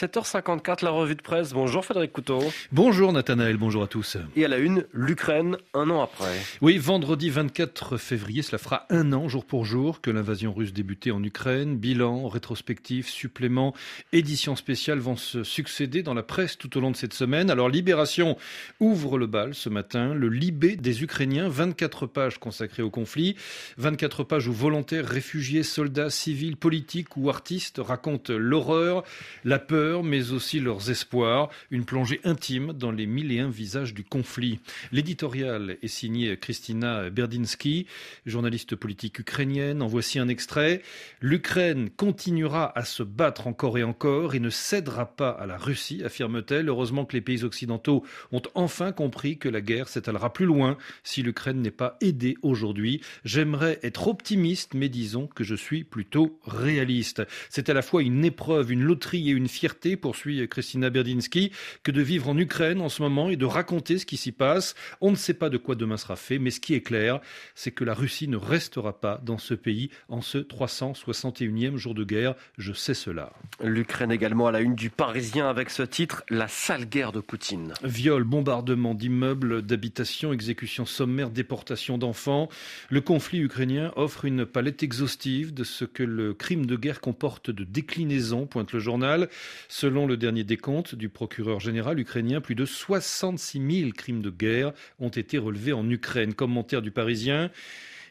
7h54, la revue de presse. Bonjour Frédéric Couteau. Bonjour Nathanaël, bonjour à tous. Et à la une, l'Ukraine, un an après. Oui, vendredi 24 février, cela fera un an, jour pour jour, que l'invasion russe débutait en Ukraine. Bilan, rétrospectif, supplément, édition spéciale vont se succéder dans la presse tout au long de cette semaine. Alors Libération ouvre le bal ce matin, le Libé des Ukrainiens, 24 pages consacrées au conflit, 24 pages où volontaires, réfugiés, soldats, civils, politiques ou artistes racontent l'horreur, la peur, mais aussi leurs espoirs, une plongée intime dans les mille et un visages du conflit. L'éditorial est signé Christina Berdinsky, journaliste politique ukrainienne. En voici un extrait. L'Ukraine continuera à se battre encore et encore et ne cédera pas à la Russie, affirme-t-elle. Heureusement que les pays occidentaux ont enfin compris que la guerre s'étalera plus loin si l'Ukraine n'est pas aidée aujourd'hui. J'aimerais être optimiste, mais disons que je suis plutôt réaliste. C'est à la fois une épreuve, une loterie et une fierté poursuit Christina Berdinsky, que de vivre en Ukraine en ce moment et de raconter ce qui s'y passe. On ne sait pas de quoi demain sera fait, mais ce qui est clair, c'est que la Russie ne restera pas dans ce pays en ce 361e jour de guerre. Je sais cela. L'Ukraine également à la une du Parisien avec ce titre, La sale guerre de Poutine. Viol, bombardement d'immeubles, d'habitations, exécutions sommaires, déportation d'enfants. Le conflit ukrainien offre une palette exhaustive de ce que le crime de guerre comporte de déclinaisons, pointe le journal. Selon le dernier décompte du procureur général ukrainien, plus de 66 000 crimes de guerre ont été relevés en Ukraine. Commentaire du Parisien.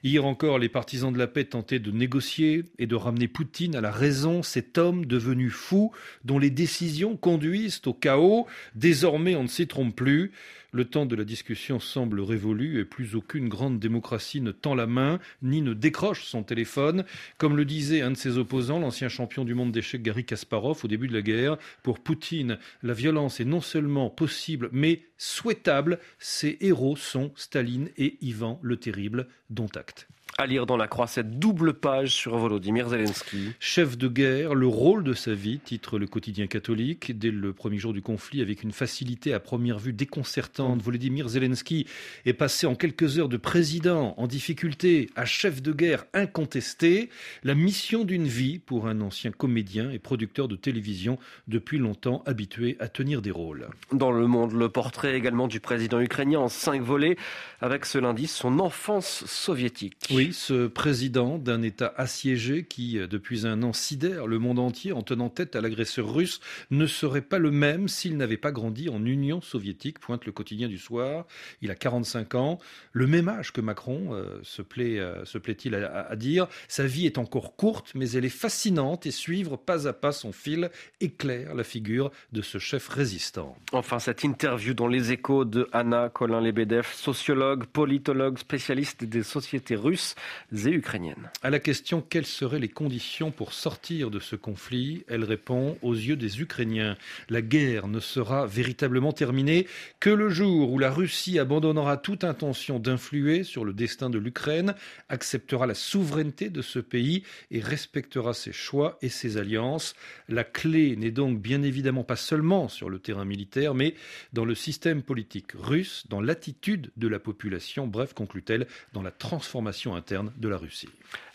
Hier encore, les partisans de la paix tentaient de négocier et de ramener Poutine à la raison, cet homme devenu fou dont les décisions conduisent au chaos. Désormais, on ne s'y trompe plus. Le temps de la discussion semble révolu et plus aucune grande démocratie ne tend la main ni ne décroche son téléphone. Comme le disait un de ses opposants, l'ancien champion du monde d'échecs Gary Kasparov au début de la guerre, pour Poutine, la violence est non seulement possible mais souhaitable. Ses héros sont Staline et Ivan le Terrible, dont acte. À lire dans la croix cette double page sur Volodymyr Zelensky. Chef de guerre, le rôle de sa vie, titre le quotidien catholique. Dès le premier jour du conflit, avec une facilité à première vue déconcertante, Volodymyr Zelensky est passé en quelques heures de président en difficulté à chef de guerre incontesté. La mission d'une vie pour un ancien comédien et producteur de télévision depuis longtemps habitué à tenir des rôles. Dans le monde, le portrait également du président ukrainien en cinq volets avec ce lundi son enfance soviétique. Oui, ce président d'un État assiégé qui, euh, depuis un an, sidère le monde entier en tenant tête à l'agresseur russe, ne serait pas le même s'il n'avait pas grandi en Union soviétique, pointe le quotidien du soir. Il a 45 ans, le même âge que Macron, euh, euh, se plaît-il à, dire. Sa vie est encore courte, mais elle est fascinante et suivre pas à pas son fil éclaire la figure de ce chef résistant. Enfin, cette interview dans les échos de Anna Colin-Lebedev, sociologue, politologue, spécialiste des sociétés russes et ukrainiennes. À la question quelles seraient les conditions pour sortir de ce conflit, elle répond aux yeux des Ukrainiens, la guerre ne sera véritablement terminée que le jour où la Russie abandonnera toute intention d'influer sur le destin de l'Ukraine, acceptera la souveraineté de ce pays et respectera ses choix et ses alliances. La clé n'est donc bien évidemment pas seulement sur le terrain militaire, mais dans le système politique russe, dans l'attitude de la population, bref, conclut-elle, dans la transformation interne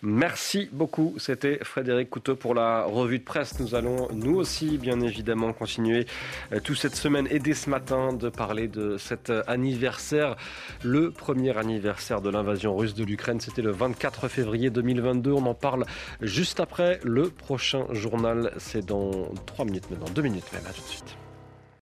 Merci beaucoup. C'était Frédéric Couteau pour la revue de presse. Nous allons, nous aussi, bien évidemment, continuer euh, toute cette semaine et dès ce matin de parler de cet anniversaire, le premier anniversaire de l'invasion russe de l'Ukraine. C'était le 24 février 2022. On en parle juste après le prochain journal. C'est dans trois minutes maintenant, deux minutes même. À tout de suite.